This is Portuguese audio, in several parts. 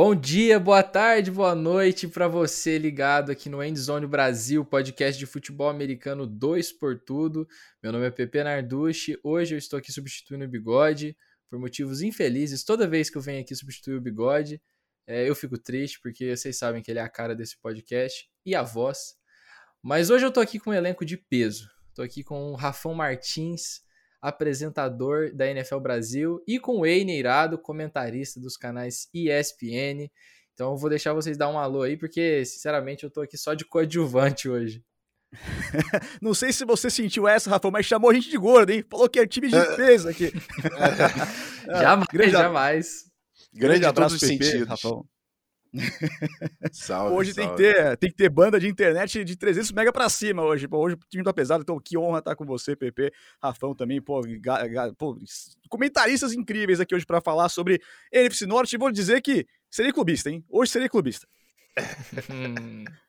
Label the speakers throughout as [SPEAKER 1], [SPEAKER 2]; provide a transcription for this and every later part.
[SPEAKER 1] Bom dia, boa tarde, boa noite para você ligado aqui no Endzone Brasil, podcast de futebol americano 2 por tudo. Meu nome é Pepe Narducci. Hoje eu estou aqui substituindo o Bigode por motivos infelizes. Toda vez que eu venho aqui substituir o Bigode, é, eu fico triste porque vocês sabem que ele é a cara desse podcast e a voz. Mas hoje eu tô aqui com um elenco de peso. Tô aqui com o Rafão Martins, apresentador da NFL Brasil, e com o Ei Neirado, comentarista dos canais ESPN. Então eu vou deixar vocês dar um alô aí, porque, sinceramente, eu tô aqui só de coadjuvante hoje.
[SPEAKER 2] Não sei se você sentiu essa, Rafa, mas chamou a gente de gordo, hein? Falou que é time de é. peso aqui.
[SPEAKER 1] jamais, grande, jamais.
[SPEAKER 2] Grande, grande abraço, PP, Rafael. salve, hoje salve. Tem, que ter, tem que ter banda de internet de 300 mega pra cima hoje. Pô, hoje o time tá pesado, então que honra estar com você, PP. Rafão também, pô, ga, ga, pô comentaristas incríveis aqui hoje para falar sobre NFC Norte. E vou dizer que serei clubista, hein? Hoje serei clubista.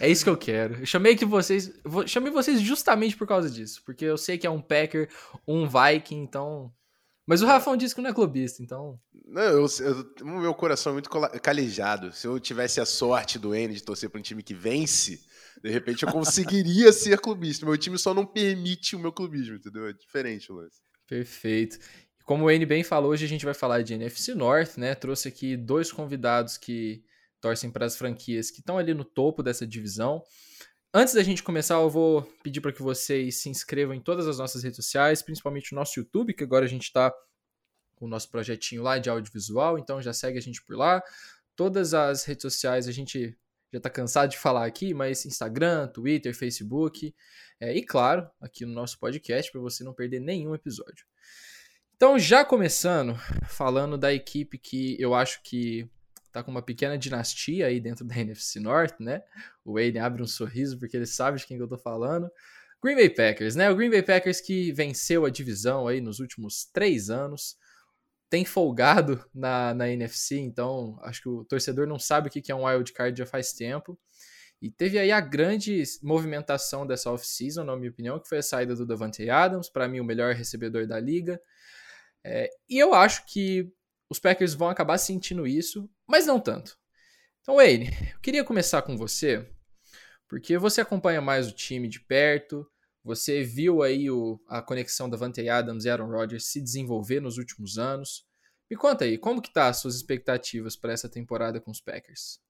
[SPEAKER 1] É isso que eu quero. Eu chamei que vocês, chamei vocês justamente por causa disso, porque eu sei que é um Packer, um Viking, então mas o Rafão disse que não é clubista, então.
[SPEAKER 3] Não, eu, eu, meu coração é muito calejado. Se eu tivesse a sorte do N de torcer para um time que vence, de repente eu conseguiria ser clubista. Meu time só não permite o meu clubismo, entendeu? É diferente o lance.
[SPEAKER 1] Perfeito. Como o N bem falou, hoje a gente vai falar de NFC North, né? Trouxe aqui dois convidados que torcem para as franquias que estão ali no topo dessa divisão. Antes da gente começar, eu vou pedir para que vocês se inscrevam em todas as nossas redes sociais, principalmente o nosso YouTube, que agora a gente está com o nosso projetinho lá de audiovisual, então já segue a gente por lá. Todas as redes sociais a gente já está cansado de falar aqui, mas Instagram, Twitter, Facebook, é, e claro, aqui no nosso podcast, para você não perder nenhum episódio. Então, já começando, falando da equipe que eu acho que tá com uma pequena dinastia aí dentro da NFC North, né? O Wayne abre um sorriso porque ele sabe de quem eu tô falando. Green Bay Packers, né? O Green Bay Packers que venceu a divisão aí nos últimos três anos, tem folgado na, na NFC, então acho que o torcedor não sabe o que é um wild card já faz tempo. E teve aí a grande movimentação dessa off-season, na minha opinião, que foi a saída do Davante Adams, para mim o melhor recebedor da liga. É, e eu acho que os Packers vão acabar sentindo isso, mas não tanto. Então, Wayne, eu queria começar com você, porque você acompanha mais o time de perto, você viu aí o, a conexão da Vante Adams e Aaron Rodgers se desenvolver nos últimos anos. Me conta aí, como que tá as suas expectativas para essa temporada com os Packers?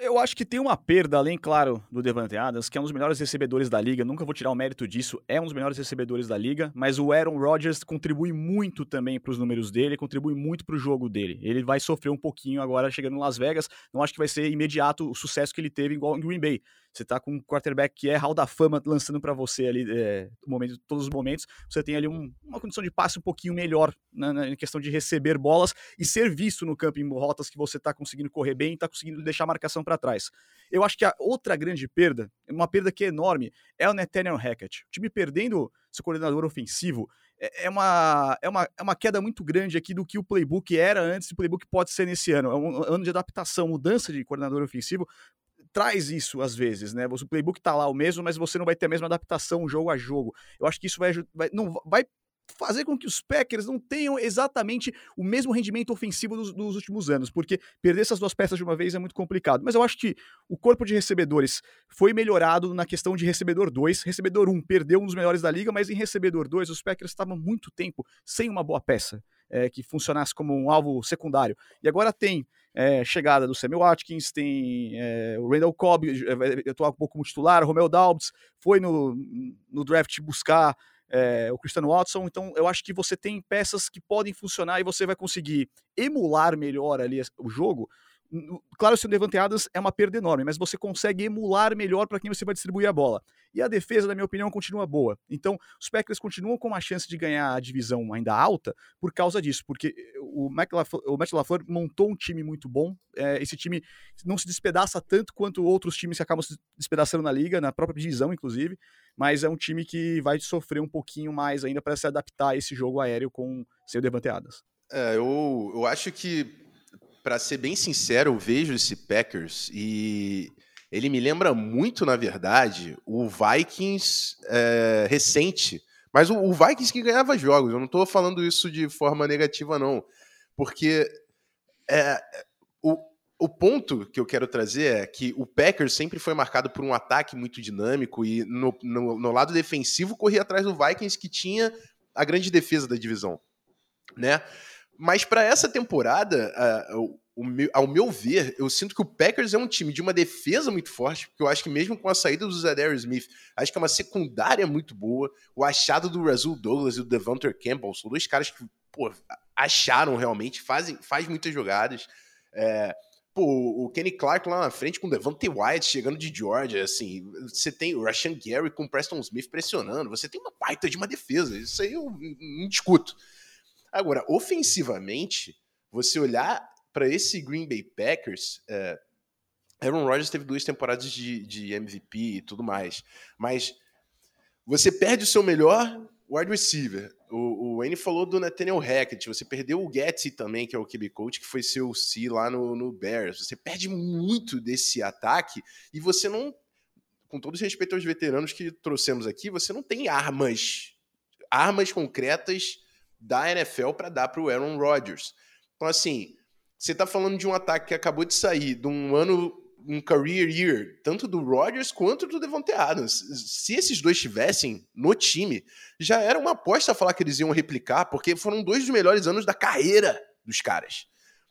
[SPEAKER 2] Eu acho que tem uma perda, além, claro, do Devante Adams, que é um dos melhores recebedores da liga. Nunca vou tirar o mérito disso, é um dos melhores recebedores da liga. Mas o Aaron Rodgers contribui muito também para os números dele, contribui muito para o jogo dele. Ele vai sofrer um pouquinho agora chegando em Las Vegas. Não acho que vai ser imediato o sucesso que ele teve igual em Green Bay. Você tá com um quarterback que é hall da fama lançando para você ali é, momento, todos os momentos. Você tem ali um, uma condição de passe um pouquinho melhor na, na, questão de receber bolas e ser visto no campo em rotas que você tá conseguindo correr bem e tá conseguindo deixar a marcação para trás. Eu acho que a outra grande perda, uma perda que é enorme, é o Nathaniel Hackett. O time perdendo seu coordenador ofensivo é, é uma, é, uma, é uma queda muito grande aqui do que o playbook era antes e o playbook pode ser nesse ano. É um ano de adaptação, mudança de coordenador ofensivo traz isso às vezes, né? O playbook tá lá o mesmo, mas você não vai ter a mesma adaptação jogo a jogo. Eu acho que isso vai, vai não vai fazer com que os Packers não tenham exatamente o mesmo rendimento ofensivo dos, dos, últimos anos, porque perder essas duas peças de uma vez é muito complicado. Mas eu acho que o corpo de recebedores foi melhorado na questão de recebedor 2. Recebedor 1 um, perdeu um dos melhores da liga, mas em recebedor 2 os Packers estavam muito tempo sem uma boa peça é, que funcionasse como um alvo secundário. E agora tem é, chegada do Samuel Watkins, tem é, o Randall Cobb, eu estou um pouco como titular, o Romeo Dalbs foi no, no draft buscar é, o Cristiano Watson, então eu acho que você tem peças que podem funcionar e você vai conseguir emular melhor ali o jogo Claro, se o Devante Adams é uma perda enorme, mas você consegue emular melhor para quem você vai distribuir a bola. E a defesa, na minha opinião, continua boa. Então, os Packers continuam com uma chance de ganhar a divisão ainda alta por causa disso, porque o Matt LaFleur, o Matt LaFleur montou um time muito bom. É, esse time não se despedaça tanto quanto outros times que acabam se despedaçando na liga, na própria divisão, inclusive, mas é um time que vai sofrer um pouquinho mais ainda para se adaptar a esse jogo aéreo com seu Devante Adams.
[SPEAKER 3] É, eu, eu acho que para ser bem sincero, eu vejo esse Packers e ele me lembra muito, na verdade, o Vikings é, recente. Mas o, o, Vikings que ganhava jogos. Eu não estou falando isso de forma negativa, não. Porque é, o, o ponto que eu quero trazer é que o Packers sempre foi marcado por um ataque muito dinâmico e no, no, no lado defensivo corria atrás do Vikings que tinha a grande defesa da divisão, né? Mas para essa temporada, ao meu ver, eu sinto que o Packers é um time de uma defesa muito forte, porque eu acho que mesmo com a saída do Zadarius Smith, acho que é uma secundária muito boa. O achado do Razul Douglas e do Devonter Campbell são dois caras que, pô, acharam realmente, fazem faz muitas jogadas. É, pô, o Kenny Clark lá na frente com o Devontae White chegando de Georgia, assim, você tem o Rashan Gary com o Preston Smith pressionando, você tem uma baita de uma defesa, isso aí eu não discuto. Agora, ofensivamente, você olhar para esse Green Bay Packers, é, Aaron Rodgers teve duas temporadas de, de MVP e tudo mais, mas você perde o seu melhor wide receiver. O, o Wayne falou do Nathaniel Hackett. Você perdeu o Getty também, que é o QB coach, que foi seu C lá no, no Bears. Você perde muito desse ataque e você não, com todo respeito aos veteranos que trouxemos aqui, você não tem armas, armas concretas da NFL para dar para o Aaron Rodgers. Então, assim, você está falando de um ataque que acabou de sair, de um ano, um career year, tanto do Rodgers quanto do Devontae Adams. Se esses dois estivessem no time, já era uma aposta falar que eles iam replicar, porque foram dois dos melhores anos da carreira dos caras.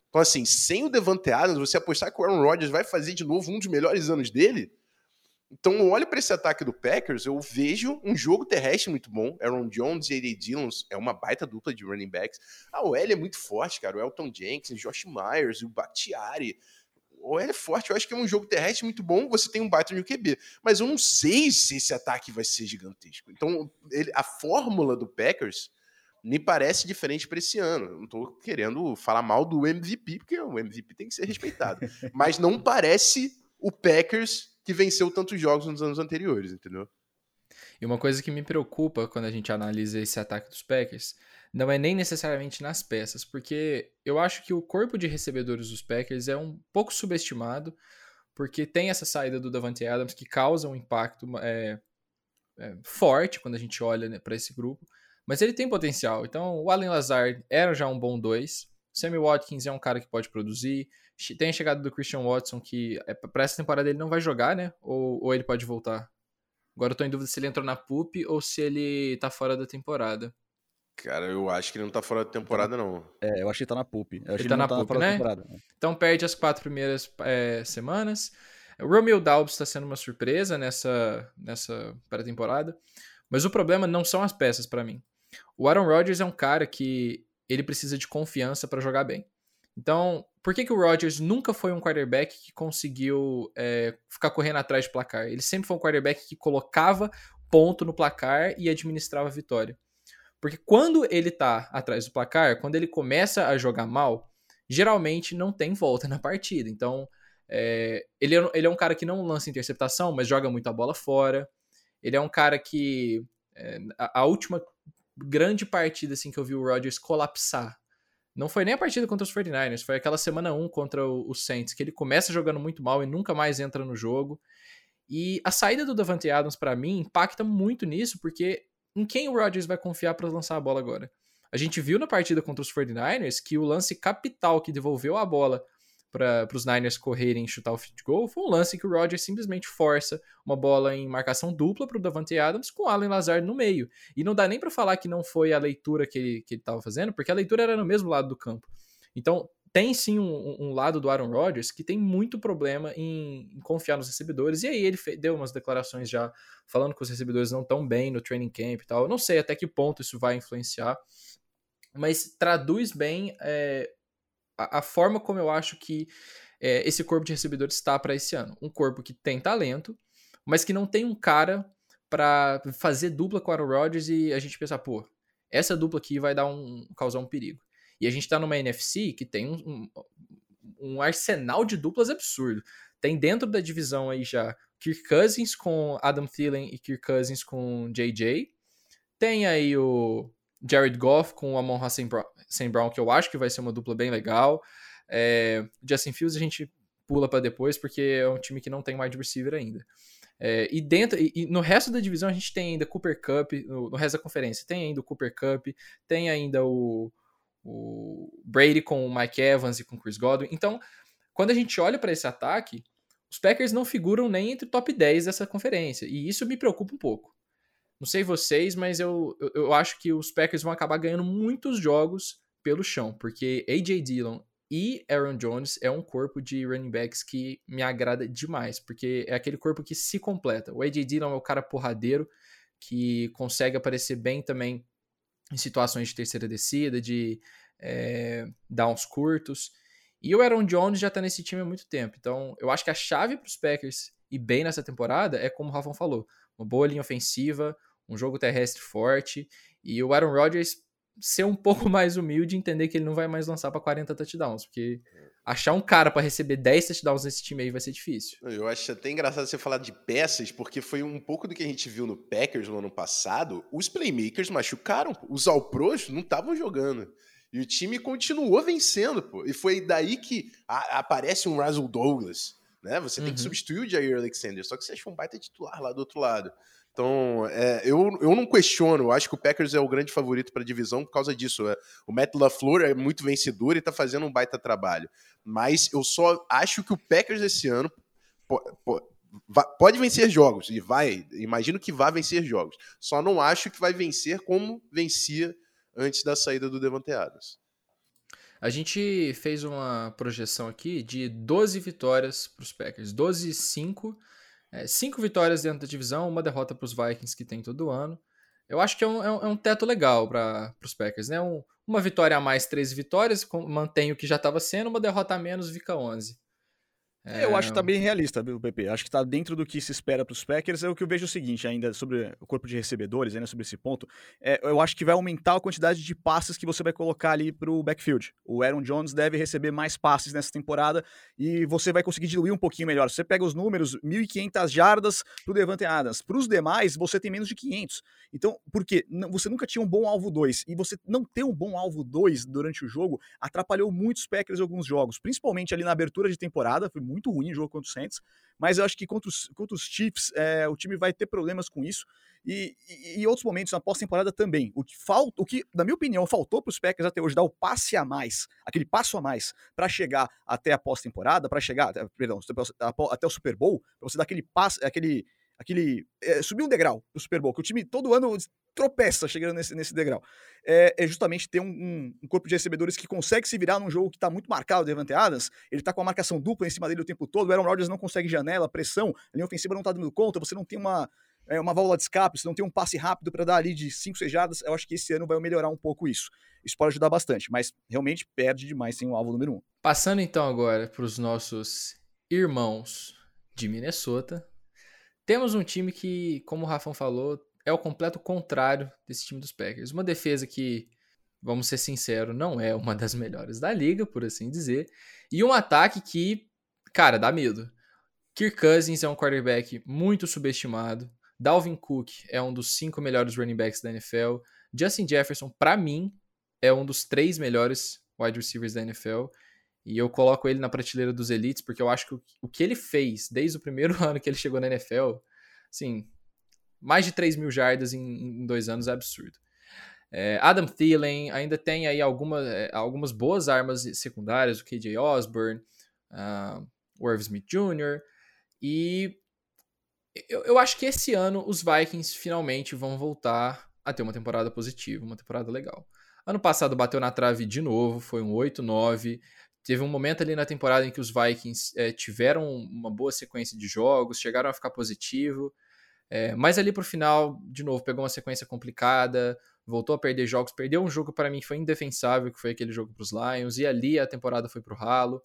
[SPEAKER 3] Então, assim, sem o Devante Adams, você apostar que o Aaron Rodgers vai fazer de novo um dos melhores anos dele, então, olho para esse ataque do Packers, eu vejo um jogo terrestre muito bom. Aaron Jones e A.D. Dillon é uma baita dupla de running backs. A OL é muito forte, cara. O Elton Jenkins, Josh Myers, o Bakhtiari. O OL é forte. Eu acho que é um jogo terrestre muito bom. Você tem um baita no QB. Mas eu não sei se esse ataque vai ser gigantesco. Então, ele, a fórmula do Packers me parece diferente para esse ano. Eu não estou querendo falar mal do MVP, porque o MVP tem que ser respeitado. Mas não parece o Packers que venceu tantos jogos nos anos anteriores, entendeu?
[SPEAKER 1] E uma coisa que me preocupa quando a gente analisa esse ataque dos Packers não é nem necessariamente nas peças, porque eu acho que o corpo de recebedores dos Packers é um pouco subestimado, porque tem essa saída do Davante Adams que causa um impacto é, é, forte quando a gente olha né, para esse grupo, mas ele tem potencial. Então, o Allen Lazard era já um bom 2, o Sammy Watkins é um cara que pode produzir, tem a chegada do Christian Watson, que é, para essa temporada ele não vai jogar, né? Ou, ou ele pode voltar? Agora eu tô em dúvida se ele entrou na PUP ou se ele tá fora da temporada.
[SPEAKER 3] Cara, eu acho que ele não tá fora da temporada, não.
[SPEAKER 2] É, eu acho que ele tá na PUP.
[SPEAKER 1] ele, ele tá na tá PUP, né? Então perde as quatro primeiras é, semanas. O Romeo Daubs está sendo uma surpresa nessa, nessa pré-temporada. Mas o problema não são as peças para mim. O Aaron Rodgers é um cara que ele precisa de confiança para jogar bem. Então, por que, que o Rodgers nunca foi um quarterback que conseguiu é, ficar correndo atrás de placar? Ele sempre foi um quarterback que colocava ponto no placar e administrava a vitória. Porque quando ele tá atrás do placar, quando ele começa a jogar mal, geralmente não tem volta na partida. Então, é, ele, é, ele é um cara que não lança interceptação, mas joga muito a bola fora. Ele é um cara que. É, a, a, última grande partida assim, que eu vi o Rodgers colapsar não foi nem a partida contra os 49ers, foi aquela semana 1 contra o, Saints, que ele começa jogando muito mal e nunca mais entra no jogo. E a saída do Davante Adams, para mim, impacta muito nisso, porque em quem o Rodgers vai confiar para lançar a bola agora? A gente viu na partida contra os 49ers que o lance capital que devolveu a bola para os Niners correrem e chutar o field goal, foi um lance que o Rodgers simplesmente força uma bola em marcação dupla para o Davante Adams com o Allen Lazard no meio. E não dá nem para falar que não foi a leitura que ele estava fazendo, porque a leitura era no mesmo lado do campo. Então, tem sim um, um lado do Aaron Rodgers que tem muito problema em, em confiar nos recebedores. E aí ele deu umas declarações já falando que os recebedores não estão bem no training camp e tal. Eu não sei até que ponto isso vai influenciar, mas traduz bem é, a, forma como eu acho que é, esse corpo de recebedores está para esse ano. Um corpo que tem talento, mas que não tem um cara para fazer dupla com o Aaron Rodgers e a gente pensar, pô, essa dupla aqui vai dar um causar um perigo. E a gente está numa NFC que tem um, um, arsenal de duplas absurdo. Tem dentro da divisão aí já Kirk Cousins com Adam Thielen e Kirk Cousins com JJ. Tem aí o Jared Goff com o Amon Hassan Brown, que eu acho que vai ser uma dupla bem legal. É, Justin Fields a gente pula para depois, porque é um time que não tem wide receiver ainda. É, e dentro e, e, no resto da divisão a gente tem ainda Cooper Cup, no, no, resto da conferência tem ainda o Cooper Cup, tem ainda o, o Brady com o Mike Evans e com o Chris Godwin. Então, quando a gente olha para esse ataque, os Packers não figuram nem entre o top 10 dessa conferência. E isso me preocupa um pouco. Não sei vocês, mas eu, eu, acho que os Packers vão acabar ganhando muitos jogos pelo chão, porque A.J. Dillon e Aaron Jones é um corpo de running backs que me agrada demais, porque é aquele corpo que se completa. O A.J. Dillon é o cara porradeiro, que consegue aparecer bem também em situações de terceira descida, de é, downs curtos. E o Aaron Jones já tá nesse time há muito tempo. Então, eu acho que a chave para os Packers ir bem nessa temporada é como o Rafão falou: uma boa linha ofensiva, um jogo terrestre forte e o Aaron Rodgers ser um pouco mais humilde e entender que ele não vai mais lançar para 40 touchdowns, porque achar um cara para receber 10 touchdowns nesse time aí vai ser difícil.
[SPEAKER 3] Eu acho até engraçado você falar de peças, porque foi um pouco do que a gente viu no Packers no ano passado. Os playmakers machucaram, os All-Pros não estavam jogando. E o time continuou vencendo, pô. E foi daí que a, aparece um Russell Douglas, né? Você tem que uhum. substituir o Jair Alexander, só que você achou um baita titular lá do outro lado. Então, é, eu, eu não questiono, eu acho que o Packers é o grande favorito para a divisão por causa disso. É, o Matt LaFleur é muito vencedor e está fazendo um baita trabalho. Mas eu só acho que o Packers esse ano pode vencer jogos, e vai, imagino que vai vencer jogos. Só não acho que vai vencer como vencia antes da saída do Devante Adams.
[SPEAKER 1] A gente fez uma projeção aqui de 12 vitórias para os Packers. 12 e 5. É, 5 vitórias dentro da divisão, uma derrota para os Vikings que tem todo ano. Eu acho que é um, é um, é teto legal para os Packers, né? Um, uma vitória a mais, 13 vitórias, mantém o que já estava sendo, uma derrota a menos, fica 11.
[SPEAKER 2] É... Eu acho que tá bem realista, viu, PP? Acho que tá dentro do que se espera para os Packers. É o que eu vejo o seguinte, ainda sobre o corpo de recebedores, ainda sobre esse ponto. É, eu acho que vai aumentar a quantidade de passes que você vai colocar ali pro backfield. O Aaron Jones deve receber mais passes nessa temporada e você vai conseguir diluir um pouquinho melhor. Você pega os números, 1.500 jardas pro Devante Adams. Para os demais, você tem menos de 500. Então, por quê? Você nunca tinha um bom alvo 2 e você não ter um bom alvo 2 durante o jogo atrapalhou muitos Packers em alguns jogos, principalmente ali na abertura de temporada. Foi muito muito ruim o jogo contra o Saints, mas eu acho que contra os, contra os Chiefs é, o time vai ter problemas com isso. E, em outros momentos na pós-temporada também. O que falta, o que, na minha opinião, faltou para os Packers até hoje dar o passe a mais, aquele passo a mais, para chegar até a pós-temporada, para chegar, perdão, até o Super Bowl, para você dar aquele passe, aquele aquele. É, subir um degrau pro Super Bowl, que o time todo ano tropeça chegando nesse, nesse degrau. É, é justamente ter um, um, corpo de recebedores que consegue se virar num jogo que tá muito marcado, Devante Adams. Ele tá com a marcação dupla em cima dele o tempo todo. O Aaron Rodgers não consegue janela, pressão, a linha ofensiva não tá dando conta, você não tem uma. É, uma válvula de escape, você não tem um passe rápido para dar ali de 5, 6 jardas, eu acho que esse ano vai melhorar um pouco isso. Isso pode ajudar bastante, mas realmente perde demais sem o alvo número 1. Um.
[SPEAKER 1] Passando então agora para os nossos irmãos de Minnesota, temos um time que, como o Rafão falou, é o completo contrário desse time dos Packers. Uma defesa que, vamos ser sinceros, não é uma das melhores da liga, por assim dizer. E um ataque que, cara, dá medo. Kirk Cousins é um quarterback muito subestimado. Dalvin Cook é um dos cinco melhores running backs da NFL. Justin Jefferson, para mim, é um dos três melhores wide receivers da NFL. E eu coloco ele na prateleira dos elites, porque eu acho que o, que ele fez desde o primeiro ano que ele chegou na NFL, assim, mais de 3 mil jardas em, em dois anos é absurdo. É, Adam Thielen ainda tem aí alguma, é, algumas boas armas secundárias, o KJ Osborne, uh, o Irv Smith Jr. E eu, eu acho que esse ano os Vikings finalmente vão voltar a ter uma temporada positiva, uma temporada legal. Ano passado bateu na trave de novo, foi um 8-9. Teve um momento ali na temporada em que os Vikings é, tiveram uma boa sequência de jogos, chegaram a ficar positivo, é, mas ali pro final, de novo, pegou uma sequência complicada, voltou a perder jogos, perdeu um jogo para mim que foi indefensável, que foi aquele jogo para os Lions, e ali a temporada foi pro ralo.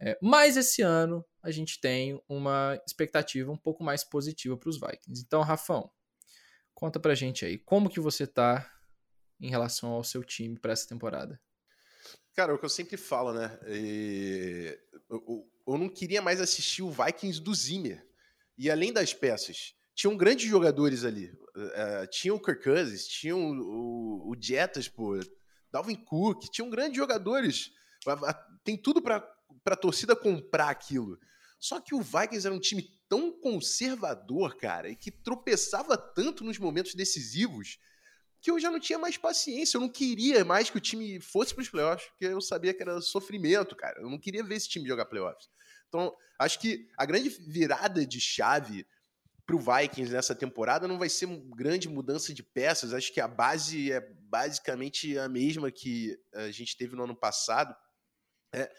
[SPEAKER 1] É, mas esse ano a gente tem uma expectativa um pouco mais positiva para os Vikings. Então, Rafão, conta pra gente aí, como que você tá em relação ao seu time para essa temporada?
[SPEAKER 3] Cara, é o que eu sempre falo, né? E... Eu, eu, não queria mais assistir o Vikings do Zimmer. E além das peças, tinham grandes jogadores ali. Uh, tinha o Kirk Cousins, tinha o, o, o Jetas, pô, Dalvin Cook, tinham grandes jogadores. Tem tudo para a torcida comprar aquilo. Só que o Vikings era um time tão conservador, cara, e que tropeçava tanto nos momentos decisivos que eu já não tinha mais paciência. Eu não queria mais que o time fosse para os playoffs, porque eu sabia que era sofrimento, cara. Eu não queria ver esse time jogar playoffs. Então, acho que a grande virada de chave para o Vikings nessa temporada não vai ser grande mudança de peças. Acho que a base é basicamente a mesma que a gente teve no ano passado. É,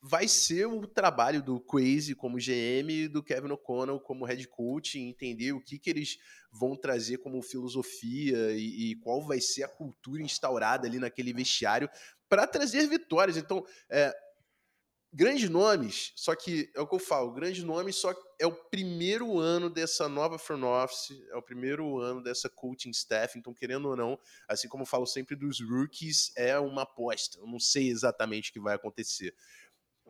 [SPEAKER 3] vai ser o trabalho do Crazy como GM e do Kevin O'Connell como head coach, entender o que, que eles vão trazer como filosofia e, e qual vai ser a cultura instaurada ali naquele vestiário para trazer vitórias. Então, é, grandes nomes, só que é o que eu falo, grandes nomes só é o primeiro ano dessa nova front office, é o primeiro ano dessa coaching staff, então querendo ou não, assim como eu falo sempre dos rookies, é uma aposta. Eu não sei exatamente o que vai acontecer.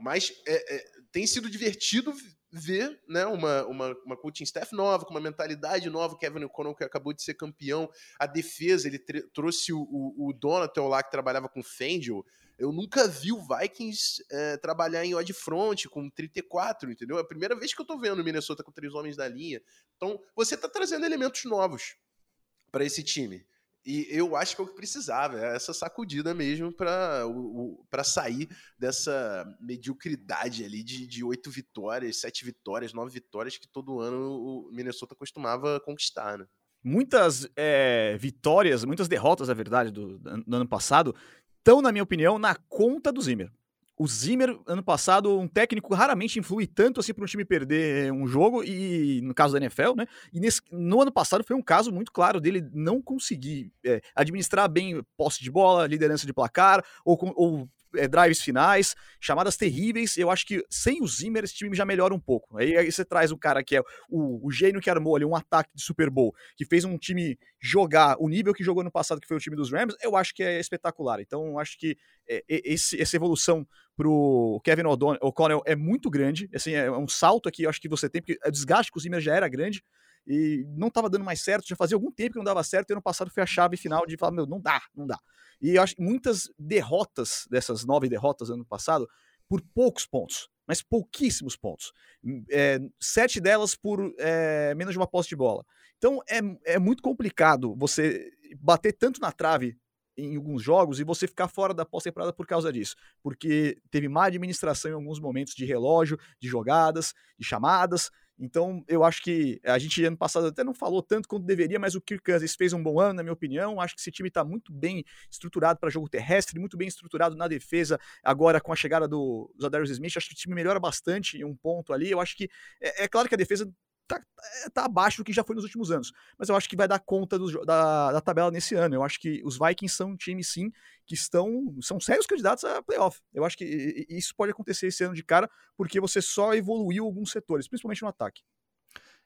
[SPEAKER 3] Mas é, é, tem sido divertido ver né, uma, uma, uma coaching staff nova, com uma mentalidade nova, o Kevin O'Connell que acabou de ser campeão, a defesa, ele trouxe o, o, o Donatel lá que trabalhava com o Fangio, eu nunca vi o Vikings é, trabalhar em odd front com 34, entendeu? É a primeira vez que eu tô vendo o Minnesota com três homens da linha. Então, você tá trazendo elementos novos para esse time. E eu acho que é o que precisava, é essa sacudida mesmo para sair dessa mediocridade ali de oito vitórias, sete vitórias, nove vitórias que todo ano o Minnesota costumava conquistar, né?
[SPEAKER 2] Muitas é, vitórias, muitas derrotas, na verdade, do, do ano passado, estão, na minha opinião, na conta do Zimmer. O Zimmer, ano passado, um técnico raramente influi tanto assim para um time perder um jogo, e no caso da NFL, né? E nesse, no ano passado foi um caso muito claro dele não conseguir é, administrar bem posse de bola, liderança de placar, ou, ou é, drives finais, chamadas terríveis. Eu acho que sem o Zimmer esse time já melhora um pouco. Aí, aí você traz um cara que é o, o gênio que armou ali um ataque de Super Bowl, que fez um time jogar o nível que jogou no passado, que foi o time dos Rams, eu acho que é espetacular. Então, eu acho que é, esse, essa evolução pro Kevin O'Connell é muito grande. Assim, é um salto aqui, eu acho que você tem, porque o desgaste com o Zimmer já era grande e não estava dando mais certo, já fazia algum tempo que não dava certo, e ano passado foi a chave final de falar, meu, não dá, não dá. E eu acho que muitas derrotas, dessas nove derrotas ano passado, por poucos pontos, mas pouquíssimos pontos. É, sete delas por é, menos de uma posse de bola. Então é, é muito complicado você bater tanto na trave em alguns jogos e você ficar fora da pós-temporada por causa disso. Porque teve má administração em alguns momentos de relógio, de jogadas, de chamadas, então, eu acho que a gente ano passado até não falou tanto quanto deveria, mas o Kirk Cousins fez um bom ano, na minha opinião. Acho que esse time está muito bem estruturado para jogo terrestre, muito bem estruturado na defesa. Agora, com a chegada do Zadarius Smith, acho que o time melhora bastante em um ponto ali. Eu acho que é, é claro que a defesa tá, é, tá, abaixo do que já foi nos últimos anos. Mas eu acho que vai dar conta do, da, da, tabela nesse ano. Eu acho que os Vikings são um time, sim, que estão são sérios candidatos a playoff. Eu acho que isso pode acontecer esse ano de cara, porque você só evoluiu alguns setores, principalmente no ataque.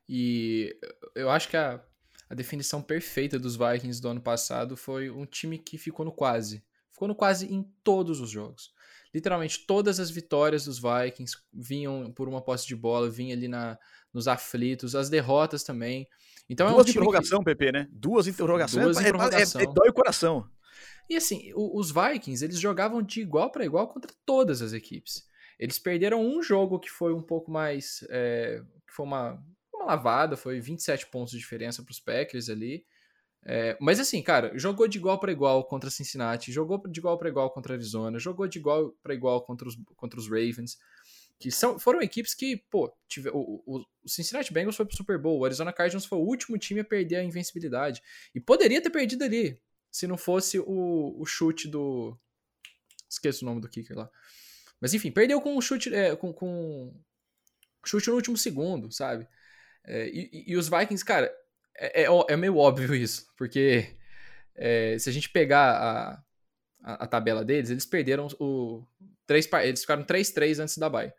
[SPEAKER 1] E eu acho que a, a definição perfeita dos Vikings do ano passado foi um time que ficou no quase. Ficou no quase em todos os jogos literalmente todas as vitórias dos Vikings vinham por uma posse de bola, vinha ali na, nos aflitos, as derrotas também. Então
[SPEAKER 2] Duas
[SPEAKER 1] é um
[SPEAKER 2] interrogação,
[SPEAKER 1] que...
[SPEAKER 2] PP, né? Duas interrogações. Duas
[SPEAKER 1] é, interrogação.
[SPEAKER 2] É, é, dói o coração.
[SPEAKER 1] E assim, o, os Vikings, eles jogavam de igual para igual contra todas as equipes. Eles perderam um jogo que foi um pouco mais. É, que foi uma, uma lavada, foi 27 pontos de diferença para os Packers ali. É, mas assim, cara, jogou de igual para igual contra Cincinnati, jogou de igual para igual contra Arizona, jogou de igual para igual contra os, contra os Ravens, que são, foram equipes que, pô, tive, o, o, o, Cincinnati Bengals foi pro Super Bowl, o Arizona Cardinals foi o último time a perder a invencibilidade. E poderia ter perdido ali, se não fosse o, o chute do. Esqueço o nome do kicker lá. Mas enfim, perdeu com um chute. É, com, com chute no último segundo, sabe? É, e, e, os Vikings, cara, é, é, é meio óbvio isso, porque é, se a gente pegar a, a, a, tabela deles, eles perderam o. Três, eles ficaram 3-3 antes da bye.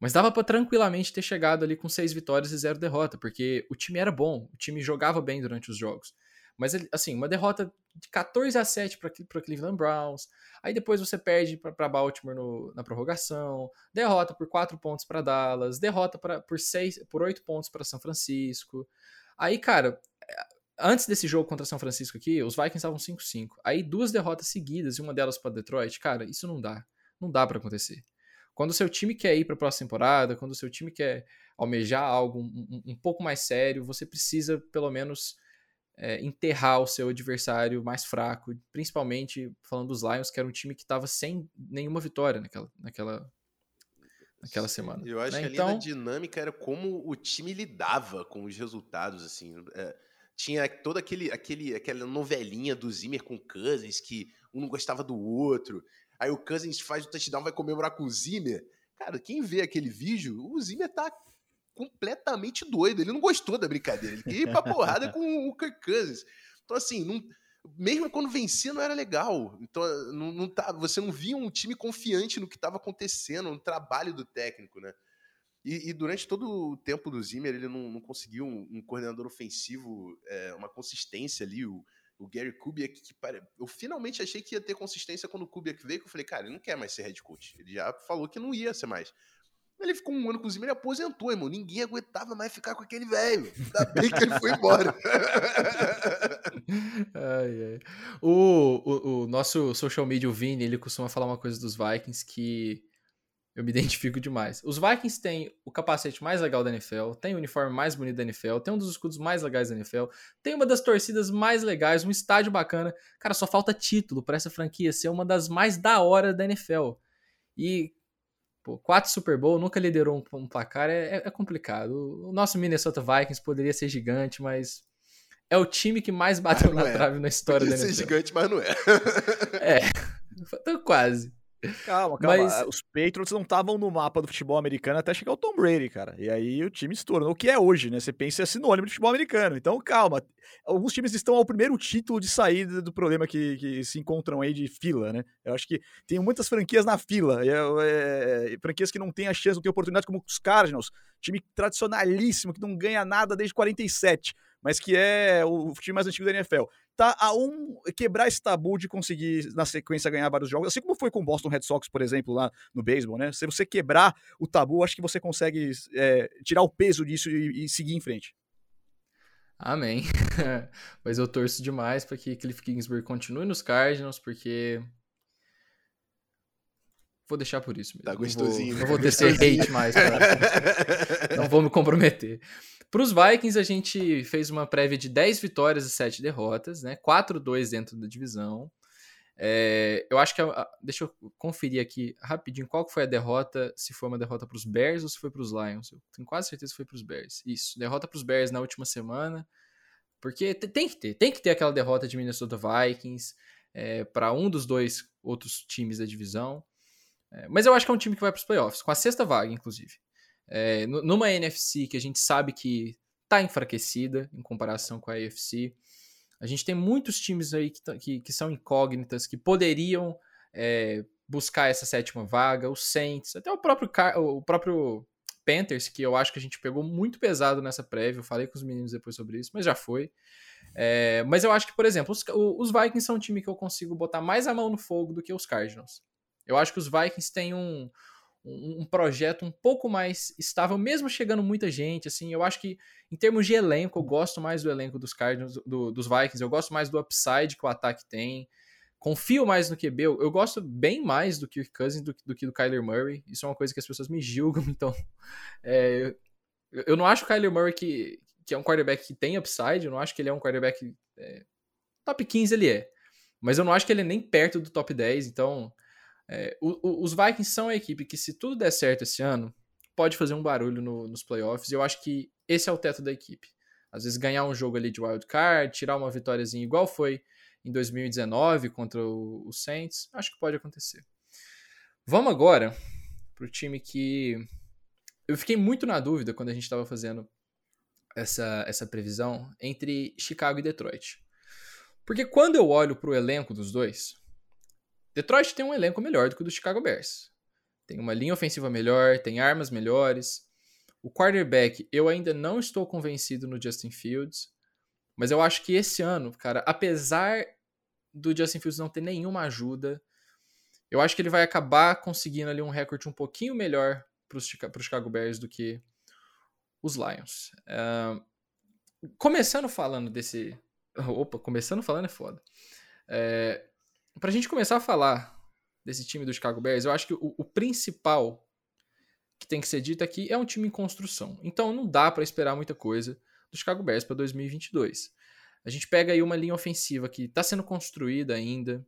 [SPEAKER 1] Mas dava para tranquilamente ter chegado ali com seis vitórias e zero derrota, porque o time era bom, o time jogava bem durante os jogos. Mas, assim, uma derrota de 14 a 7 para Cleveland Browns. Aí depois você perde para Baltimore no, na prorrogação. Derrota por 4 pontos para Dallas. Derrota pra, por, seis, por 8 pontos para São Francisco. Aí, cara, antes desse jogo contra São Francisco aqui, os Vikings estavam 5-5. Aí duas derrotas seguidas e uma delas para Detroit, cara, isso não dá. Não dá para acontecer. Quando o seu time quer ir para a próxima temporada, quando o seu time quer almejar algo um, um, pouco mais sério, você precisa pelo menos é, enterrar o seu adversário mais fraco, principalmente falando dos Lions, que era um time que estava sem nenhuma vitória naquela, naquela, naquela semana.
[SPEAKER 3] Eu acho
[SPEAKER 1] né?
[SPEAKER 3] que ali
[SPEAKER 1] então,
[SPEAKER 3] a dinâmica era como o time lidava com os resultados, assim. É, tinha toda aquele, aquele, aquela novelinha do Zimmer com Cousins, que um não gostava do outro. Aí o Cousins faz o touchdown, vai comemorar com o Zimmer. Cara, quem vê aquele vídeo, o Zimmer tá completamente doido. Ele não gostou da brincadeira. Ele queria ir pra porrada com o Kirk Cousins. Então, assim, não, mesmo quando vencia, não era legal. Então, não, não tá, você não via um time confiante no que estava acontecendo, no trabalho do técnico, né? E, e, durante todo o tempo do Zimmer, ele não, não conseguiu um, um, coordenador ofensivo, é, uma consistência ali. O, o Gary Kubiak, que pare... eu finalmente achei que ia ter consistência quando o Kubiak veio, que eu falei, cara, ele não quer mais ser head coach. Ele já falou que não ia ser mais. Ele ficou um ano com o Zimmer e aposentou, irmão. Ninguém aguentava mais ficar com aquele velho. Ainda bem que ele foi embora.
[SPEAKER 1] ai, ai. O, o, o, nosso social media, o Vini, ele costuma falar uma coisa dos Vikings que eu me identifico demais. Os Vikings têm o capacete mais legal da NFL, tem o uniforme mais bonito da NFL, tem um dos escudos mais legais da NFL, tem uma das torcidas mais legais, um estádio bacana. Cara, só falta título para essa franquia ser uma das mais da hora da NFL. E Pô, quatro Super Bowl, nunca liderou um, um placar, é, é, é, complicado. O nosso Minnesota Vikings poderia ser gigante, mas é o time que mais bateu na é. trave na história
[SPEAKER 3] poderia
[SPEAKER 1] da NFL.
[SPEAKER 3] ser gigante, mas não é.
[SPEAKER 1] é, tô quase.
[SPEAKER 2] Calma, calma. Mas... Os Patriots não estavam no mapa do futebol americano até chegar o Tom Brady, cara. E aí o time se tornou o que é hoje, né? Você pensa é sinônimo de futebol americano. Então, calma. Alguns times estão ao primeiro título de saída do problema que, que se encontram aí de fila, né? Eu acho que tem muitas franquias na fila. É, é, franquias que não têm a chance, não têm oportunidade, como os Cardinals. Time tradicionalíssimo, que não ganha nada desde 47 mas que é o time mais antigo da NFL. Tá a um quebrar esse tabu de conseguir, na sequência, ganhar vários jogos, assim como foi com o Boston Red Sox, por exemplo, lá no beisebol, né? Se você quebrar o tabu, acho que você consegue é, tirar o peso disso e, e seguir em frente.
[SPEAKER 1] Amém. Mas eu torço demais para que Cliff Kingsbury continue nos Cardinals, porque Vou deixar por isso mesmo.
[SPEAKER 3] Tá gostosinho.
[SPEAKER 1] Não vou, não vou tecer hate mais. Pra... não vou me comprometer. Para os Vikings, a gente fez uma prévia de 10 vitórias e 7 derrotas, né? 4-2 dentro da divisão. É, eu acho que. A, deixa eu conferir aqui rapidinho qual foi a derrota. Se foi uma derrota para os Bears ou se foi para os Lions. Eu tenho quase certeza que foi para os Bears. Isso, derrota para os Bears na última semana. Porque tem que ter, tem que ter aquela derrota de Minnesota Vikings é, para um dos dois outros times da divisão. É, mas eu acho que é um time que vai para os playoffs, com a sexta vaga, inclusive. É, numa NFC que a gente sabe que está enfraquecida em comparação com a AFC. A gente tem muitos times aí que, que, que são incógnitas, que poderiam é, buscar essa sétima vaga, os Saints, até o próprio, o próprio Panthers, que eu acho que a gente pegou muito pesado nessa prévia. Eu falei com os meninos depois sobre isso, mas já foi. É, mas eu acho que, por exemplo, os, os Vikings são um time que eu consigo botar mais a mão no fogo do que os Cardinals. Eu acho que os Vikings têm um, um, projeto um pouco mais estável, mesmo chegando muita gente, assim, eu acho que em termos de elenco, eu gosto mais do elenco dos Cardinals, do, dos Vikings, eu gosto mais do upside que o ataque tem, confio mais no QB, eu, eu gosto bem mais do Kirk Cousins do, do, que do Kyler Murray, isso é uma coisa que as pessoas me julgam, então, é, eu, eu não acho o Kyler Murray que, que é um quarterback que tem upside, eu não acho que ele é um quarterback é, top 15 ele é, mas eu não acho que ele é nem perto do top 10, então é, o, o, os Vikings são a equipe que, se tudo der certo esse ano, pode fazer um barulho no, nos playoffs. E eu acho que esse é o teto da equipe. Às vezes ganhar um jogo ali de wild card, tirar uma vitóriazinha igual foi em 2019 contra o, o Saints, acho que pode acontecer. Vamos agora para o time que eu fiquei muito na dúvida quando a gente estava fazendo essa, essa previsão entre Chicago e Detroit. Porque quando eu olho para o elenco dos dois, Detroit tem um elenco melhor do que o do Chicago Bears. Tem uma linha ofensiva melhor, tem armas melhores. O quarterback, eu ainda não estou convencido no Justin Fields, mas eu acho que esse ano, cara, apesar do Justin Fields não ter nenhuma ajuda, eu acho que ele vai acabar conseguindo ali um recorde um pouquinho melhor para os Chicago Bears do que os Lions. Uh, começando falando desse. Opa, começando falando é foda. É, pra gente começar a falar desse time do Chicago Bears, eu acho que o, o principal que tem que ser dito aqui é um time em construção. Então não dá para esperar muita coisa do Chicago Bears para 2022. A gente pega aí uma linha ofensiva que está sendo construída ainda,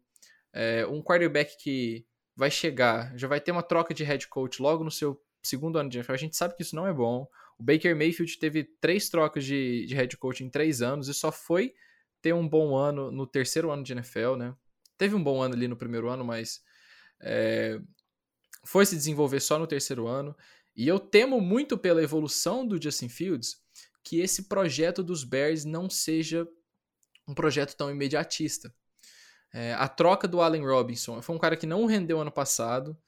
[SPEAKER 1] é, um quarterback que vai chegar, já vai ter uma troca de head coach logo no seu segundo ano de NFL. A gente sabe que isso não é bom. O Baker Mayfield teve três trocas de, de head coach em três anos e só foi ter um bom ano no terceiro ano de NFL, né? Teve um bom ano ali no primeiro ano, mas é, foi se desenvolver só no terceiro ano. E eu temo muito pela evolução do Justin Fields que esse projeto dos Bears não seja um projeto tão imediatista. É, a troca do Allen Robinson foi um cara que não rendeu ano passado,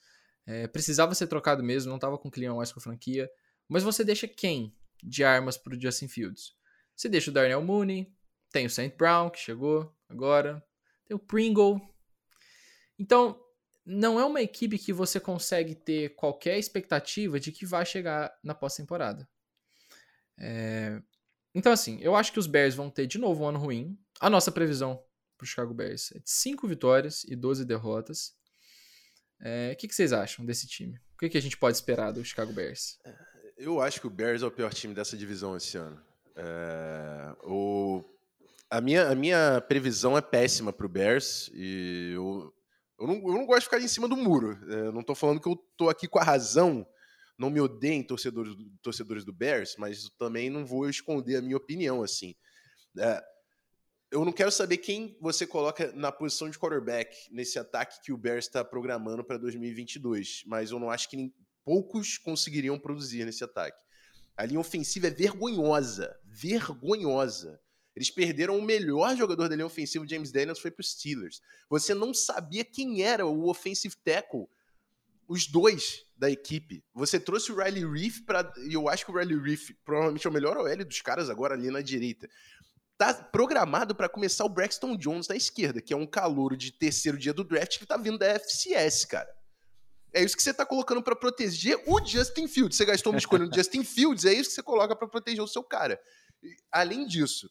[SPEAKER 1] é, precisava ser trocado mesmo, não estava com clima mais com a franquia. Mas você deixa quem de armas para o Justin Fields? Você deixa o Darnell Mooney, tem o St. Brown, que chegou agora, tem o Pringle. Então, não é uma equipe que você consegue ter qualquer expectativa de que vai chegar na pós-temporada. É... Então, assim, eu acho que os Bears vão ter de novo um ano ruim. A nossa previsão para o Chicago Bears é de 5 vitórias e 12 derrotas. É... O que, que, vocês acham desse time? O que, que, a gente pode esperar do Chicago Bears?
[SPEAKER 3] Eu acho que o Bears é o pior time dessa divisão esse ano. É... O... A, minha, a minha previsão é péssima para o Bears e eu, eu, não, eu não gosto de ficar em cima do muro. É, eu não estou falando que eu estou aqui com a razão não me odeiem torcedores, torcedores do Bears, mas também não vou esconder a minha opinião, assim. É, eu não quero saber quem você coloca na posição de quarterback nesse ataque que o Bears está programando para 2022, mas eu não acho que nem, poucos conseguiriam produzir nesse ataque. A linha ofensiva é vergonhosa, vergonhosa. Eles perderam o melhor jogador da linha ofensiva, James Daniels, foi para os Steelers. Você não sabia quem era o offensive tackle os dois da equipe. Você trouxe o Riley Reef para e eu acho que o Riley Reef provavelmente é o melhor OL dos caras agora ali na direita. Tá programado para começar o Braxton Jones na esquerda, que é um calouro de terceiro dia do draft que tá vindo da FCS, cara. É isso que você tá colocando para proteger o Justin Fields. Você gastou uma escolha no Justin Fields, é isso que você coloca para proteger o seu cara. Além disso,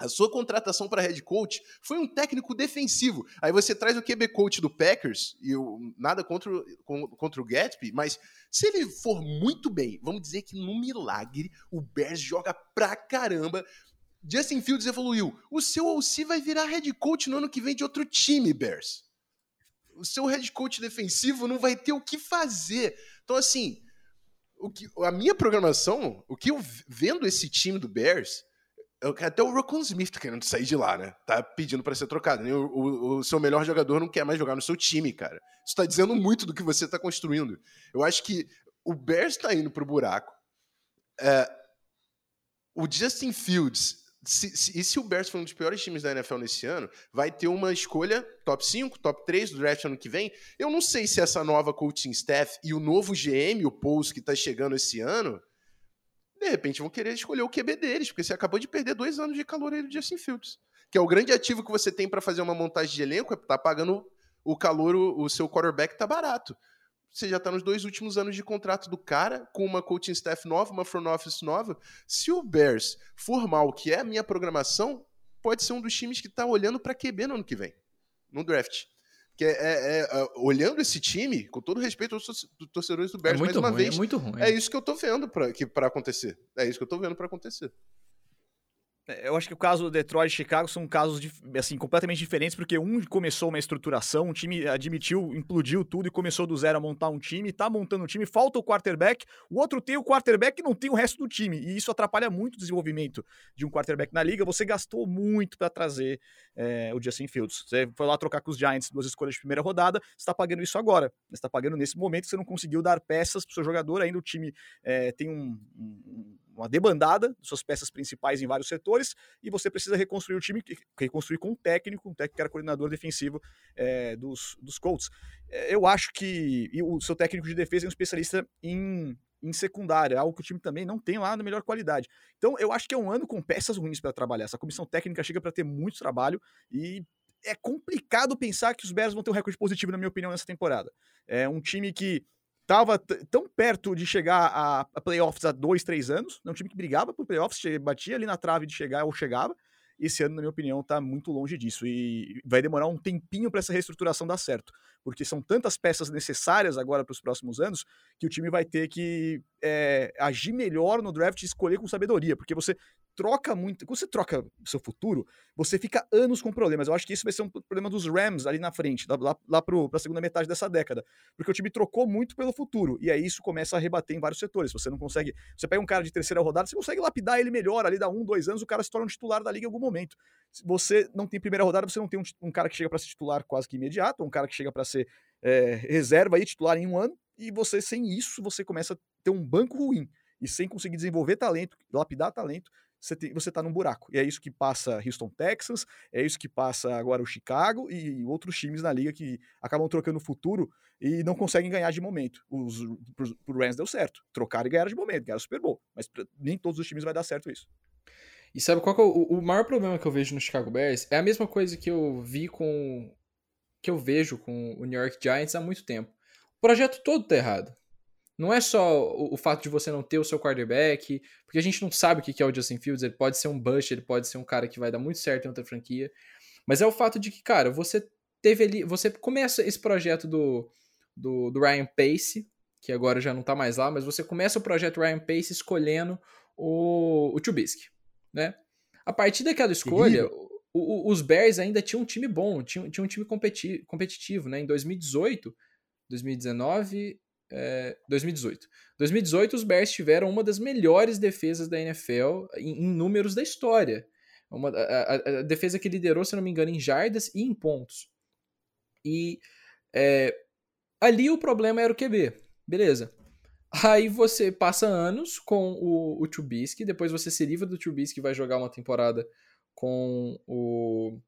[SPEAKER 3] a sua contratação para head coach foi um técnico defensivo. Aí você traz o QB coach do Packers, e eu, nada contra, contra o Gatsby, mas se ele for muito bem, vamos dizer que no milagre o Bears joga pra caramba. Justin Fields evoluiu. O seu OC vai virar head coach no ano que vem de outro time, Bears. O seu head coach defensivo não vai ter o que fazer. Então, assim, o que, a minha programação, o que eu vendo esse time do Bears até o Rocon Smith tá querendo sair de lá, né? Tá pedindo para ser trocado. O, o, o, seu melhor jogador não quer mais jogar no seu time, cara. Isso tá dizendo muito do que você tá construindo. Eu acho que o Bears tá indo pro buraco. É, o Justin Fields, se, se, e se o Bears for um dos piores times da NFL nesse ano, vai ter uma escolha top 5, top 3 do draft ano que vem. Eu não sei se essa nova coaching staff e o novo GM, o Pous, que tá chegando esse ano de repente vão querer escolher o QB deles, porque você acabou de perder dois anos de calor do Justin Fields. Que é o grande ativo que você tem para fazer uma montagem de elenco, é tá pagando o calor, o, o seu quarterback tá barato. Você já tá nos dois últimos anos de contrato do cara, com uma coaching staff nova, uma front office nova. Se o Bears for mal, que é a minha programação, pode ser um dos times que tá olhando para QB no ano que vem, no draft. Que é, é, é, olhando esse time, com todo respeito aos torcedores do Bears, é mais uma
[SPEAKER 1] ruim,
[SPEAKER 3] vez.
[SPEAKER 1] É muito ruim.
[SPEAKER 3] É isso que eu tô vendo para acontecer. É isso que eu tô vendo para acontecer.
[SPEAKER 2] Eu acho que o caso do Detroit e Chicago são casos assim, completamente diferentes, porque um começou uma estruturação, um time admitiu, implodiu tudo e começou do zero a montar um time, tá montando um time, falta o quarterback, o outro tem o quarterback e não tem o resto do time. E isso atrapalha muito o desenvolvimento de um quarterback na liga. Você gastou muito para trazer é, o Justin Fields. Você foi lá trocar com os Giants duas escolhas de primeira rodada, você está pagando isso agora. Você está pagando nesse momento que você não conseguiu dar peças para o seu jogador, ainda o time é, tem um, um uma debandada de suas peças principais em vários setores e você precisa reconstruir o time, reconstruir com um técnico, um técnico que era coordenador defensivo é, dos, dos Colts. É, eu acho que o seu técnico de defesa é um especialista em, em secundária, algo que o time também não tem lá na melhor qualidade. Então eu acho que é um ano com peças ruins para trabalhar. Essa comissão técnica chega para ter muito trabalho e é complicado pensar que os Bears vão ter um recorde positivo, na minha opinião, nessa temporada. É um time que estava tão perto de chegar a, a, playoffs há dois, três anos. É um time que brigava por playoffs, batia ali na trave de chegar ou chegava. Esse ano, na minha opinião, está muito longe disso e vai demorar um tempinho para essa reestruturação dar certo. porque são tantas peças necessárias agora para os próximos anos que o time vai ter que é, agir melhor no draft e escolher com sabedoria, porque você troca muito. Quando você troca seu futuro, você fica anos com problemas. Eu acho que isso vai ser um problema dos Rams ali na frente, lá, lá para a segunda metade dessa década. Porque o time trocou muito pelo futuro. E aí isso começa a rebater em vários setores. Você não consegue. Você pega um cara de terceira rodada, você consegue lapidar ele melhor ali, dá um, dois anos, o cara se torna um titular da liga em algum momento. Se você não tem primeira rodada, você não tem um, um cara que chega para ser titular quase que imediato, um cara que chega para ser é, reserva e titular em um ano. E você, sem isso, você começa a ter um banco ruim. E sem conseguir desenvolver talento, lapidar talento, você, tem, você tá num buraco. E é isso que passa Houston, Texas, é isso que passa agora o Chicago e outros times na liga que acabam trocando o futuro e não conseguem ganhar de momento. Os, pro, pro Rams deu certo. Trocaram e ganharam de momento, ganharam o Super Bowl. Mas pra, nem todos os times vai dar certo isso.
[SPEAKER 1] E sabe qual é o, o maior problema que eu vejo no Chicago Bears? É a mesma coisa que eu vi com. que eu vejo com o New York Giants há muito tempo. O projeto todo tá errado. Não é só o, o, fato de você não ter o seu quarterback, porque a gente não sabe o que é o Justin Fields, ele pode ser um bust, ele pode ser um cara que vai dar muito certo em outra franquia, mas é o fato de que, cara, você teve ali, você começa esse projeto do, do, do Ryan Pace, que agora já não tá mais lá, mas você começa o projeto Ryan Pace escolhendo o, o Trubisky, né? A partir daquela escolha, o, o, os Bears ainda tinham um time bom, tinham, tinham um time competi competitivo, né? Em 2018, 2019, é, 2018. 2018, os Bears tiveram uma das melhores defesas da NFL em, em números da história. Uma, a, a, defesa que liderou, se não me engano, em jardas e em pontos. E é, ali o problema era o QB. Beleza. Aí você passa anos com o, o Trubisky, depois você se livra do Trubisky e vai jogar uma temporada com o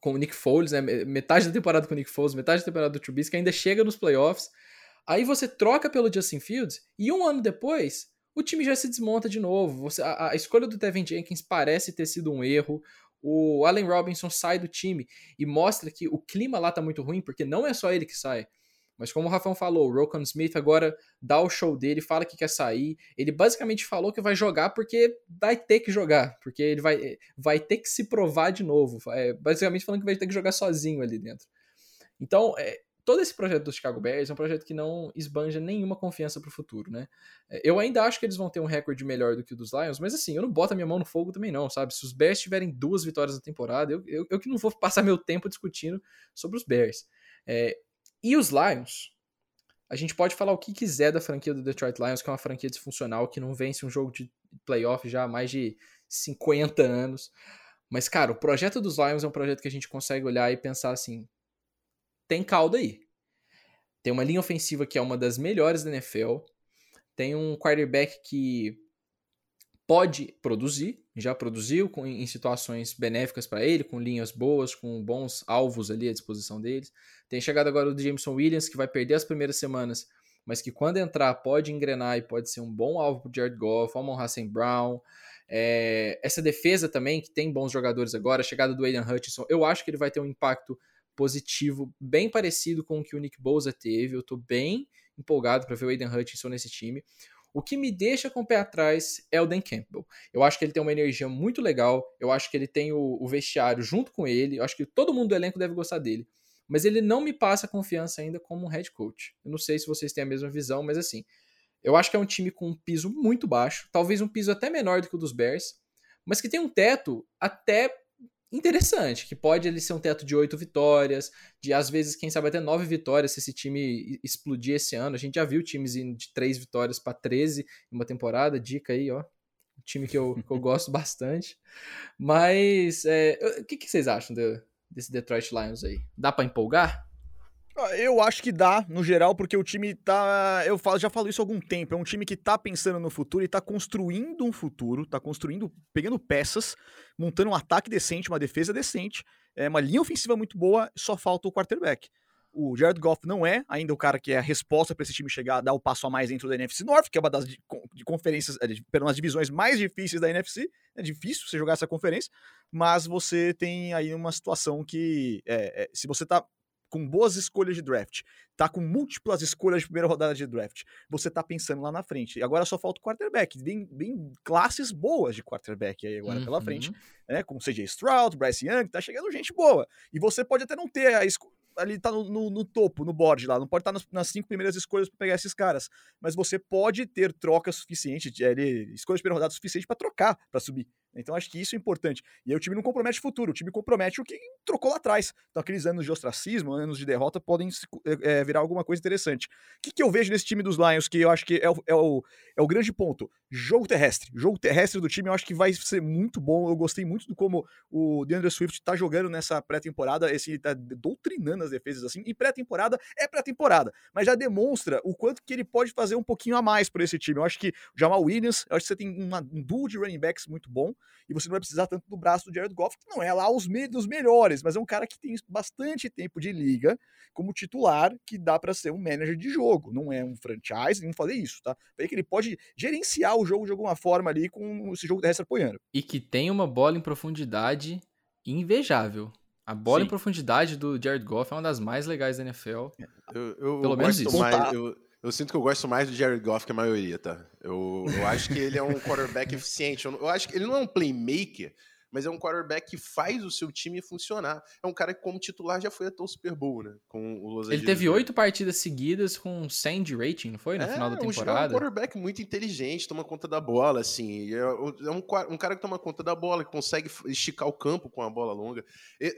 [SPEAKER 1] com o Nick Foles, né? Metade da temporada com o Nick Foles, metade da temporada do Trubisky, ainda chega nos playoffs, Aí você troca pelo Justin Fields e um ano depois o time já se desmonta de novo. Você, a, a escolha do Tevin Jenkins parece ter sido um erro. O Allen Robinson sai do time e mostra que o clima lá tá muito ruim, porque não é só ele que sai. Mas como o Rafão falou, o Rokon Smith agora dá o show dele, fala que quer sair. Ele basicamente falou que vai jogar porque vai ter que jogar, porque ele vai, vai ter que se provar de novo. É, basicamente falando que vai ter que jogar sozinho ali dentro. Então, é, todo esse projeto do Chicago Bears é um projeto que não esbanja nenhuma confiança para o futuro, né? É, eu ainda acho que eles vão ter um recorde melhor do que o dos Lions, mas assim, eu não boto a minha mão no fogo também não, sabe? Se os Bears tiverem duas vitórias na temporada, eu, eu, eu que não vou passar meu tempo discutindo sobre os Bears. É, e os Lions, a gente pode falar o que quiser da franquia do Detroit Lions, que é uma franquia disfuncional, que não vence um jogo de playoff já há mais de 50 anos. Mas, cara, o projeto dos Lions é um projeto que a gente consegue olhar e pensar assim, tem caldo aí. Tem uma linha ofensiva que é uma das melhores da NFL. Tem um quarterback que pode produzir, já produziu com, em situações benéficas para ele, com linhas boas, com bons alvos ali à disposição deles. Tem chegado agora o Jameson Williams, que vai perder as primeiras semanas, mas que quando entrar pode engrenar e pode ser um bom alvo para Jared Goff, Amon Hassan Brown. É, essa defesa também, que tem bons jogadores agora, a chegada do Aiden Hutchinson, eu acho que ele vai ter um impacto positivo bem parecido com o que o Nick Bosa teve. Eu tô bem empolgado para ver o Aiden Hutchinson nesse time. O que me deixa com o pé atrás é o Dan Campbell. Eu acho que ele tem uma energia muito legal. Eu acho que ele tem o, o vestiário junto com ele. Eu acho que todo mundo do elenco deve gostar dele. Mas ele não me passa confiança ainda como um head coach. Eu não sei se vocês têm a mesma visão, mas assim, eu acho que é um time com um piso muito baixo, talvez um piso até menor do que o dos Bears, mas que tem um teto até interessante, que pode ele ser um teto de oito vitórias, de às vezes, quem sabe, até nove vitórias se esse time explodir esse ano. A gente já viu times de três vitórias para 13 em uma temporada, dica aí, ó. Um time que eu, que eu gosto bastante. Mas é, o que, que, vocês acham de, desse Detroit Lions aí? Dá para empolgar?
[SPEAKER 2] Ah, eu acho que dá, no geral, porque o time tá. Eu falo, já falo isso há algum tempo. É um time que tá pensando no futuro e tá construindo um futuro, tá construindo, pegando peças, montando um ataque decente, uma defesa decente, é uma linha ofensiva muito boa, só falta o quarterback. O Jared Goff não é ainda o cara que é a resposta para esse time chegar dar o passo a mais dentro da NFC North, que é uma das de, conferências, é, de, das divisões mais difíceis da NFC. É difícil você jogar essa conferência, mas você tem aí uma situação que, é, é, se você tá com boas escolhas de draft, tá com múltiplas escolhas de primeira rodada de draft, você tá pensando lá na frente. E agora só falta o quarterback. Vem, vem classes boas de quarterback aí agora uhum. pela frente, uhum. né? Com CJ Stroud, Bryce Young, tá chegando gente boa. E você pode até não ter a escolha. Ali tá no, no, no, topo, no board lá, não pode estar tá nas, nas, cinco primeiras escolhas para pegar esses caras, mas você pode ter troca suficiente, ali, escolhas de rodada suficiente para trocar, para subir. Então acho que isso é importante. E aí o time não compromete o futuro, o time compromete o que trocou lá atrás. Então aqueles anos de ostracismo, anos de derrota podem é, virar alguma coisa interessante. O que, que, eu vejo nesse time dos Lions que eu acho que é o, é o, é o grande ponto? Jogo terrestre. Jogo terrestre do time eu acho que vai ser muito bom. Eu gostei muito do como o DeAndre Swift tá jogando nessa pré-temporada, esse tá doutrinando as defesas assim. E pré-temporada é pré-temporada, mas já demonstra o quanto que ele pode fazer um pouquinho a mais para esse time. Eu acho que o Jamal Williams, eu acho que você tem uma, um duo de running backs muito bom e você não vai precisar tanto do braço do Jared Goff, que não é lá os me dos melhores, mas é um cara que tem bastante tempo de liga como titular, que dá para ser um manager de jogo, não é um franchise, não falei isso, tá? Falei que ele pode gerenciar o jogo de alguma forma ali com esse jogo terrestre apoiando.
[SPEAKER 1] E que tem uma bola em profundidade invejável. A bola Sim. em profundidade do Jared Goff é uma das mais legais da NFL.
[SPEAKER 3] Eu, eu, Pelo eu menos isso. Mais, eu, eu sinto que eu gosto mais do Jared Goff que a maioria, tá? Eu, eu acho que ele é um quarterback eficiente. Eu, eu, acho que ele não é um playmaker, mas é um quarterback que faz o seu time funcionar. É um cara que, como titular, já foi até o Super Bowl, né? Com o Los
[SPEAKER 1] Ele teve oito partidas seguidas com 100 de rating, não foi? No é, final da temporada.
[SPEAKER 3] É um quarterback muito inteligente, toma conta da bola, assim. É, é um, um cara que toma conta da bola, que consegue esticar o campo com a bola longa.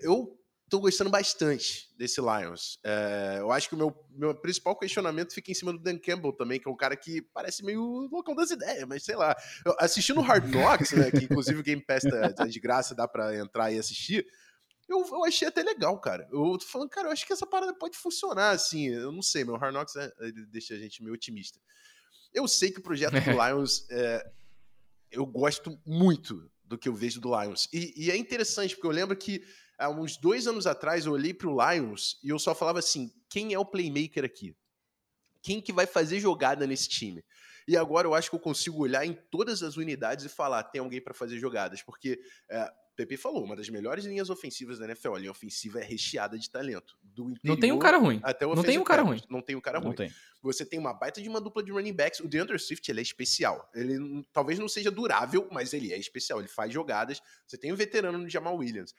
[SPEAKER 3] Eu Estou gostando bastante desse Lions. É, eu acho que o meu, meu principal questionamento fica em cima do Dan Campbell também, que é um cara que parece meio loucão das ideias, mas sei lá. Eu, assistindo Hard Knocks, né, que inclusive o Game Pass tá, tá de graça, dá para entrar e assistir, eu, eu achei até legal, cara. Eu tô falando, cara, eu acho que essa parada pode funcionar, assim. Eu não sei, meu Hard Knocks é, deixa a gente meio otimista. Eu sei que o projeto do Lions, é, eu gosto muito do que eu vejo do Lions. E, e é interessante, porque eu lembro que há uns dois anos atrás eu olhei para o Lions e eu só falava assim: quem é o playmaker aqui? Quem que vai fazer jogada nesse time? E agora eu acho que eu consigo olhar em todas as unidades e falar: tem alguém para fazer jogadas, porque é, Pepe falou, uma das melhores linhas ofensivas da NFL. A linha ofensiva é recheada de talento. Do
[SPEAKER 1] não tem um cara ruim.
[SPEAKER 3] Até o
[SPEAKER 1] não tem um cara ruim.
[SPEAKER 3] Não tem um cara não ruim. Tem. Você tem uma baita de uma dupla de running backs. O DeAndre Swift ele é especial. Ele talvez não seja durável, mas ele é especial. Ele faz jogadas. Você tem um veterano no Jamal Williams.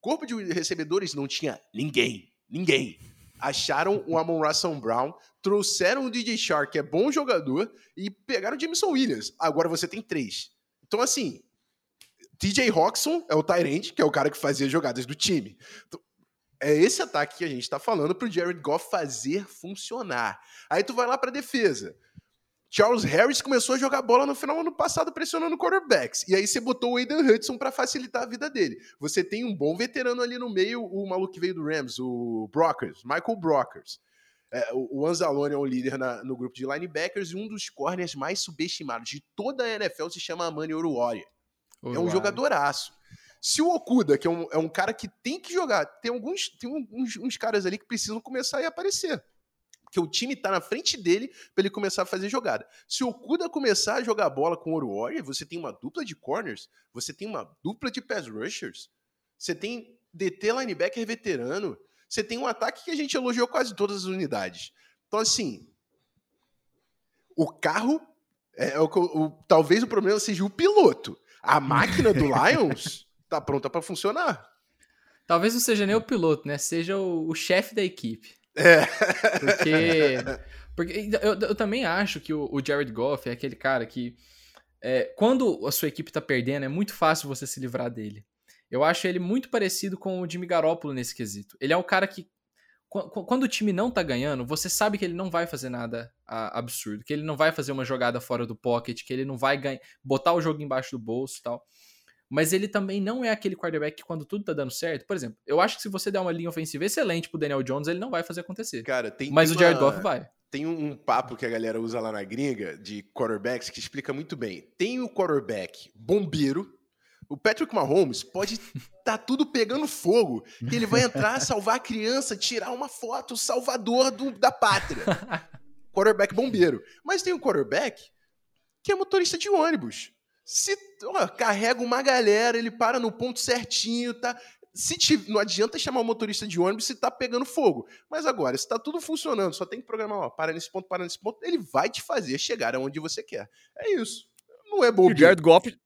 [SPEAKER 3] Corpo de recebedores não tinha ninguém. Ninguém. Acharam o Amon Russell Brown, trouxeram o DJ Shark, que é bom jogador, e pegaram o Jameson Williams. Agora você tem três. Então, assim, TJ Roxon é o Tyrant, que é o cara que fazia jogadas do time. Então, é esse ataque que a gente tá falando pro Jared Goff fazer funcionar. Aí tu vai lá pra defesa. Charles Harris começou a jogar bola no final do ano passado pressionando quarterbacks. E aí você botou o Aiden Hudson para facilitar a vida dele. Você tem um bom veterano ali no meio, o maluco que veio do Rams, o Brockers, Michael Brockers. É, o Anzalone é um líder na, no grupo de linebackers e um dos corners mais subestimados de toda a NFL se chama Amani Oruori. É um jogadoraço. Se o Okuda, que é um, é um cara que tem que jogar, tem alguns tem uns, uns caras ali que precisam começar a aparecer porque o time está na frente dele para ele começar a fazer jogada. Se o Kuda começar a jogar bola com o Ouro Warrior, você tem uma dupla de corners, você tem uma dupla de pass rushers, você tem DT linebacker veterano, você tem um ataque que a gente elogiou quase todas as unidades. Então, assim, o carro, é, é o, o, talvez o problema seja o piloto. A máquina do Lions tá pronta para funcionar.
[SPEAKER 1] Talvez não seja nem o piloto, né? Seja o, o chefe da equipe. É. Porque. Porque eu, eu também acho que o, o, Jared Goff é aquele cara que. É, quando a sua equipe tá perdendo, é muito fácil você se livrar dele. Eu acho ele muito parecido com o Jimmy Garoppolo nesse quesito. Ele é um cara que. Quando o time não tá ganhando, você sabe que ele não vai fazer nada absurdo, que ele não vai fazer uma jogada fora do pocket, que ele não vai ganhar, botar o jogo embaixo do bolso e tal mas ele também não é aquele quarterback que quando tudo tá dando certo, por exemplo, eu acho que se você der uma linha ofensiva excelente pro Daniel Jones, ele não vai fazer acontecer.
[SPEAKER 3] Cara, tem
[SPEAKER 1] Mas
[SPEAKER 3] uma...
[SPEAKER 1] o Jared Goff vai.
[SPEAKER 3] Tem um papo que a galera usa lá na gringa de quarterbacks que explica muito bem. Tem o quarterback bombeiro, o Patrick Mahomes pode tá tudo pegando fogo, que ele vai entrar, salvar a criança, tirar uma foto, salvador do, da pátria. quarterback bombeiro. Mas tem o quarterback que é motorista de ônibus. Se ó, carrega uma galera, ele para no ponto certinho, tá? Se te, não adianta chamar o motorista de ônibus se tá pegando fogo. Mas agora, se tá tudo funcionando, só tem que programar, ó, para nesse ponto, para nesse ponto, ele vai te fazer chegar aonde você quer. É isso. Não é bom.
[SPEAKER 2] E o Jared Goff,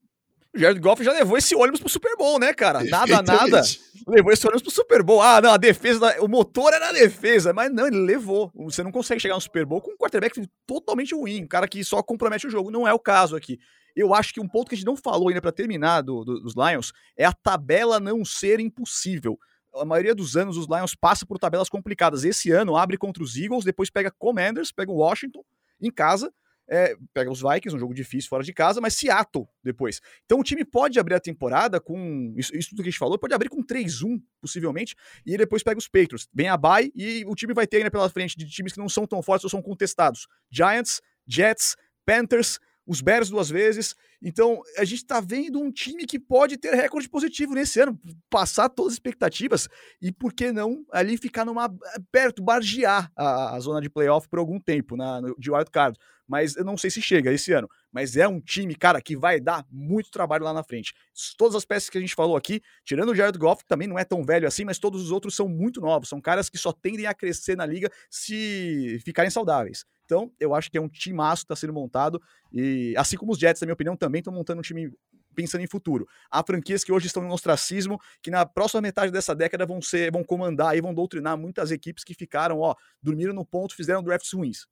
[SPEAKER 2] O Jared Goff já levou esse ônibus pro Super Bowl, né, cara? Nada, nada. Levou esse ônibus pro Super Bowl. Ah, não, a defesa, da... o motor era a defesa, mas não, ele levou. Você não consegue chegar no Super Bowl com um quarterback totalmente ruim, um cara que só compromete o jogo. Não é o caso aqui. Eu acho que um ponto que a gente não falou ainda para terminar do, do, dos Lions é a tabela não ser impossível. A maioria dos anos os Lions passam por tabelas complicadas. Esse ano abre contra os Eagles, depois pega Commanders, pega o Washington em casa é, pega os Vikings, um jogo difícil fora de casa, mas Seattle depois. Então o time pode abrir a temporada com. Isso, isso tudo que a gente falou, pode abrir com 3-1, possivelmente, e depois pega os Patriots. Vem a bye e o time vai ter ainda pela frente de times que não são tão fortes ou são contestados: Giants, Jets, Panthers, os Bears duas vezes. Então, a gente está vendo um time que pode ter recorde positivo nesse ano, passar todas as expectativas e, por que não, ali ficar numa perto, bargear a, a zona de playoff por algum tempo na, no, de wild card mas eu não sei se chega esse ano. Mas é um time, cara, que vai dar muito trabalho lá na frente. Todas as peças que a gente falou aqui, tirando o Jared Goff, que também não é tão velho assim, mas todos os outros são muito novos. São caras que só tendem a crescer na liga se ficarem saudáveis. Então, eu acho que é um timaço que está sendo montado. E assim como os Jets, na minha opinião, também estão montando um time pensando em futuro. Há franquias que hoje estão no ostracismo, que na próxima metade dessa década vão ser, vão comandar e vão doutrinar muitas equipes que ficaram, ó, dormiram no ponto, fizeram drafts ruins.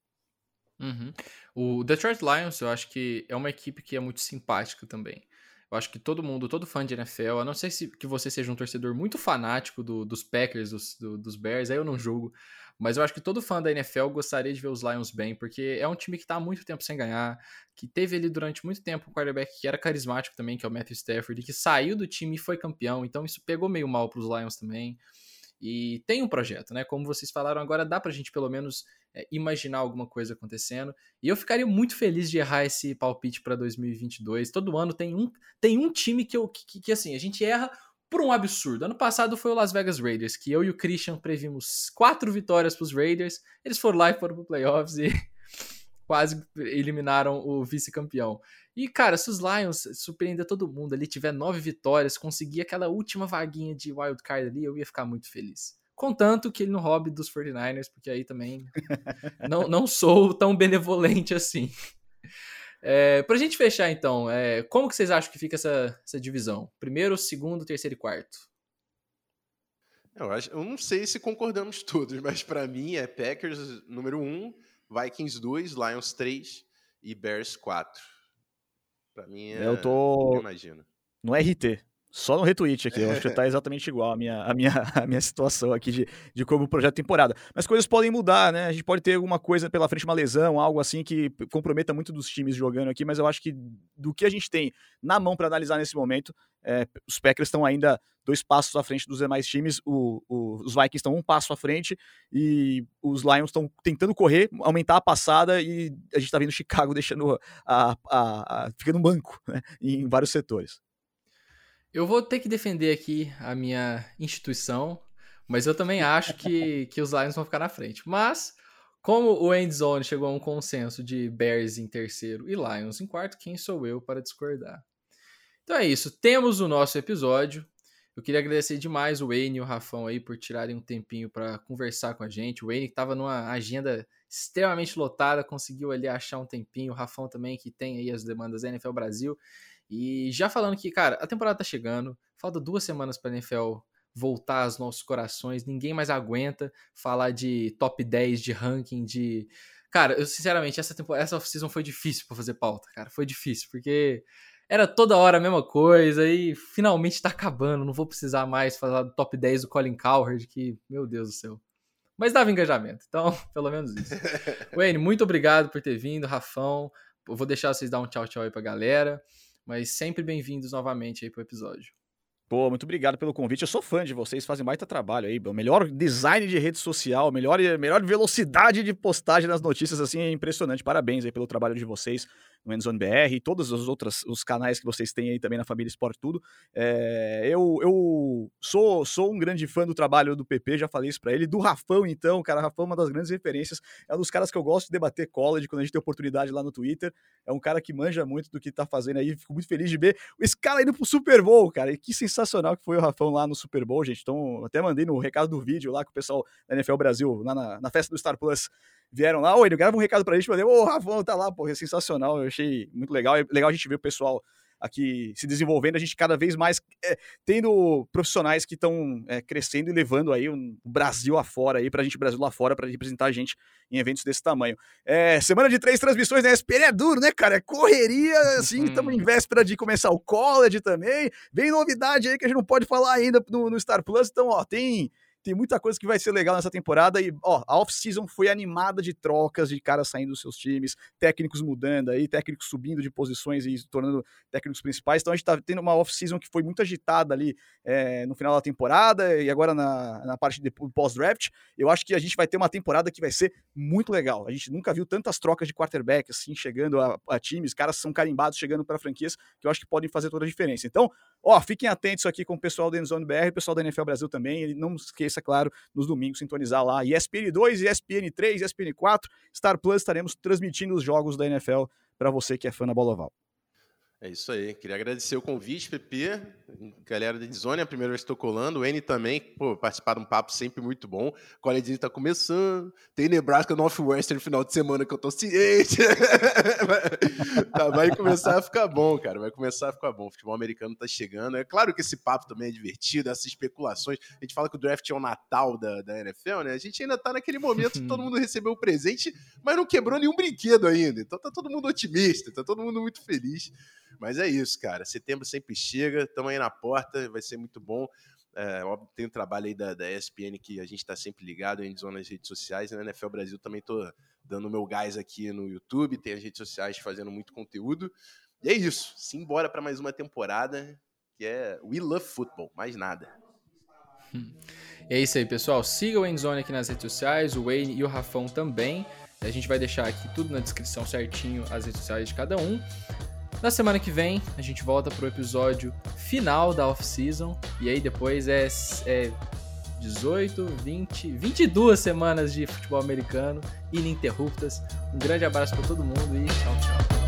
[SPEAKER 1] Uhum. O Detroit Lions, eu acho que é uma equipe que é muito simpática também. Eu acho que todo mundo, todo fã de NFL, a não sei se que você seja um torcedor muito fanático do, dos Packers, dos, do, dos Bears, aí eu não julgo, mas eu acho que todo fã da NFL gostaria de ver os Lions bem, porque é um time que está há muito tempo sem ganhar, que teve ali durante muito tempo um quarterback que era carismático também, que é o Matthew Stafford, e que saiu do time e foi campeão, então isso pegou meio mal para os Lions também. E tem um projeto, né? Como vocês falaram agora, dá pra gente pelo menos é, imaginar alguma coisa acontecendo. E eu ficaria muito feliz de errar esse palpite para 2022. Todo ano tem um, tem um time que, eu, que, que, assim, a gente erra por um absurdo. Ano passado foi o Las Vegas Raiders, que eu e o Christian previmos quatro vitórias para os Raiders. Eles foram lá e foram pro playoffs e quase eliminaram o vice-campeão. E, cara, se os Lions surpreender todo mundo ali, tiver nove vitórias, conseguir aquela última vaguinha de wildcard ali, eu ia ficar muito feliz. Contanto que ele não roube dos 49ers, porque aí também não, não sou tão benevolente assim. É, pra gente fechar, então, é, como que vocês acham que fica essa, essa divisão? Primeiro, segundo, terceiro e quarto?
[SPEAKER 3] Eu, acho, eu não sei se concordamos todos, mas para mim é Packers número 1, um, Vikings 2, Lions 3 e Bears 4. Pra mim é.
[SPEAKER 2] Eu tô.
[SPEAKER 3] Eu imagino.
[SPEAKER 2] No RT. Só no retweet aqui, eu acho que tá exatamente igual a minha, a minha, a minha situação aqui de, de como o projeto temporada. Mas coisas podem mudar, né? A gente pode ter alguma coisa pela frente, uma lesão, algo assim que comprometa muito dos times jogando aqui, mas eu acho que do que a gente tem na mão para analisar nesse momento, é, os Packers estão ainda dois passos à frente dos demais times, o, o, os Vikings estão um passo à frente e os Lions estão tentando correr, aumentar a passada e a gente está vendo Chicago deixando a, a, a, ficando um banco né, em vários setores.
[SPEAKER 1] Eu vou ter que defender aqui a minha instituição, mas eu também acho que, que os Lions vão ficar na frente. Mas, como o Endzone chegou a um consenso de Bears em terceiro e Lions em quarto, quem sou eu para discordar? Então é isso, temos o nosso episódio. Eu queria agradecer demais o Wayne e o Rafão aí por tirarem um tempinho para conversar com a gente. O Wayne que estava numa agenda extremamente lotada, conseguiu ali achar um tempinho. O Rafão também que tem aí as demandas da NFL Brasil. E já falando que, cara, a temporada tá chegando, falta duas semanas para a NFL voltar aos nossos corações. Ninguém mais aguenta falar de top 10, de ranking, de Cara, eu sinceramente, essa temporada, essa off-season foi difícil para fazer pauta, cara. Foi difícil, porque era toda hora a mesma coisa e finalmente tá acabando. Não vou precisar mais falar do top 10 do Colin Cowherd, que, meu Deus do céu. Mas dava engajamento, então, pelo menos isso. Wayne, muito obrigado por ter vindo, Rafão. Eu vou deixar vocês dar um tchau, tchau aí pra galera. Mas sempre bem-vindos novamente aí pro episódio.
[SPEAKER 2] Pô, muito obrigado pelo convite. Eu sou fã de vocês, fazem baita trabalho aí. O melhor design de rede social, melhor, melhor velocidade de postagem nas notícias, assim, é impressionante. Parabéns aí pelo trabalho de vocês no Endzone BR e todos os outros os canais que vocês têm aí também na Família Esporte Tudo. É, eu eu sou, sou um grande fã do trabalho do PP, já falei isso pra ele. Do Rafão, então, cara, Rafão é uma das grandes referências. É um dos caras que eu gosto de debater college quando a gente tem oportunidade lá no Twitter. É um cara que manja muito do que tá fazendo aí. Fico muito feliz de ver esse cara indo pro Super Bowl, cara. E que sensacional que foi o Rafão lá no Super Bowl, gente. Então, até mandei no recado do vídeo lá com o pessoal da NFL Brasil, lá na, na festa do Star Plus vieram lá, oi, grava um recado pra gente, falei, ô, Rafão, tá lá, pô, é sensacional, eu achei muito legal, é legal a gente ver o pessoal aqui se desenvolvendo, a gente cada vez mais é, tendo profissionais que estão é, crescendo e levando aí o Brasil afora aí, pra gente, Brasil lá fora, para representar a gente em eventos desse tamanho. É, semana de três transmissões na ESPN é duro, né, cara? É correria, assim, estamos em véspera de começar o college também. Vem novidade aí que a gente não pode falar ainda no, no Star Plus, então, ó, tem tem muita coisa que vai ser legal nessa temporada. E, ó, a off-season foi animada de trocas, de caras saindo dos seus times, técnicos mudando aí, técnicos subindo de posições e se tornando técnicos principais. Então a gente tá tendo uma off-season que foi muito agitada ali é, no final da temporada e agora na, na parte de pós-draft. Eu acho que a gente vai ter uma temporada que vai ser muito legal. A gente nunca viu tantas trocas de quarterback assim, chegando a, a times, caras são carimbados chegando para franquias que eu acho que podem fazer toda a diferença. Então, ó, fiquem atentos aqui com o pessoal da Endzone BR, o pessoal da NFL Brasil também. Não esqueça esqueça, claro, nos domingos, sintonizar lá ESPN 2, ESPN 3, ESPN 4, Star Plus, estaremos transmitindo os jogos da NFL para você que é fã da bola oval.
[SPEAKER 3] É isso aí. Queria agradecer o convite, PP. Galera da Edzone, é a primeira vez que estou colando. O N também, pô, participar de um papo sempre muito bom. O College está começando. Tem Nebraska Northwestern no final de semana que eu tô ciente. tá, vai começar a ficar bom, cara. Vai começar a ficar bom. O futebol americano tá chegando. É claro que esse papo também é divertido, essas especulações. A gente fala que o draft é o Natal da, da NFL, né? A gente ainda tá naquele momento que todo mundo recebeu o presente, mas não quebrou nenhum brinquedo ainda. Então tá todo mundo otimista, tá todo mundo muito feliz. Mas é isso, cara. Setembro sempre chega, estamos aí na porta, vai ser muito bom. É, óbvio, tem o um trabalho aí da, da ESPN que a gente está sempre ligado em zonas nas redes sociais. Na NFL Brasil também estou dando meu gás aqui no YouTube, tem as redes sociais fazendo muito conteúdo. E é isso. Simbora para mais uma temporada que é We Love Football, mais nada.
[SPEAKER 1] É isso aí, pessoal. Siga o Endzone aqui nas redes sociais, o Wayne e o Rafão também. A gente vai deixar aqui tudo na descrição certinho, as redes sociais de cada um. Na semana que vem, a gente volta pro episódio final da off-season. E aí depois é, é 18, 20, 22 semanas de futebol americano ininterruptas. Um grande abraço para todo mundo e tchau, tchau.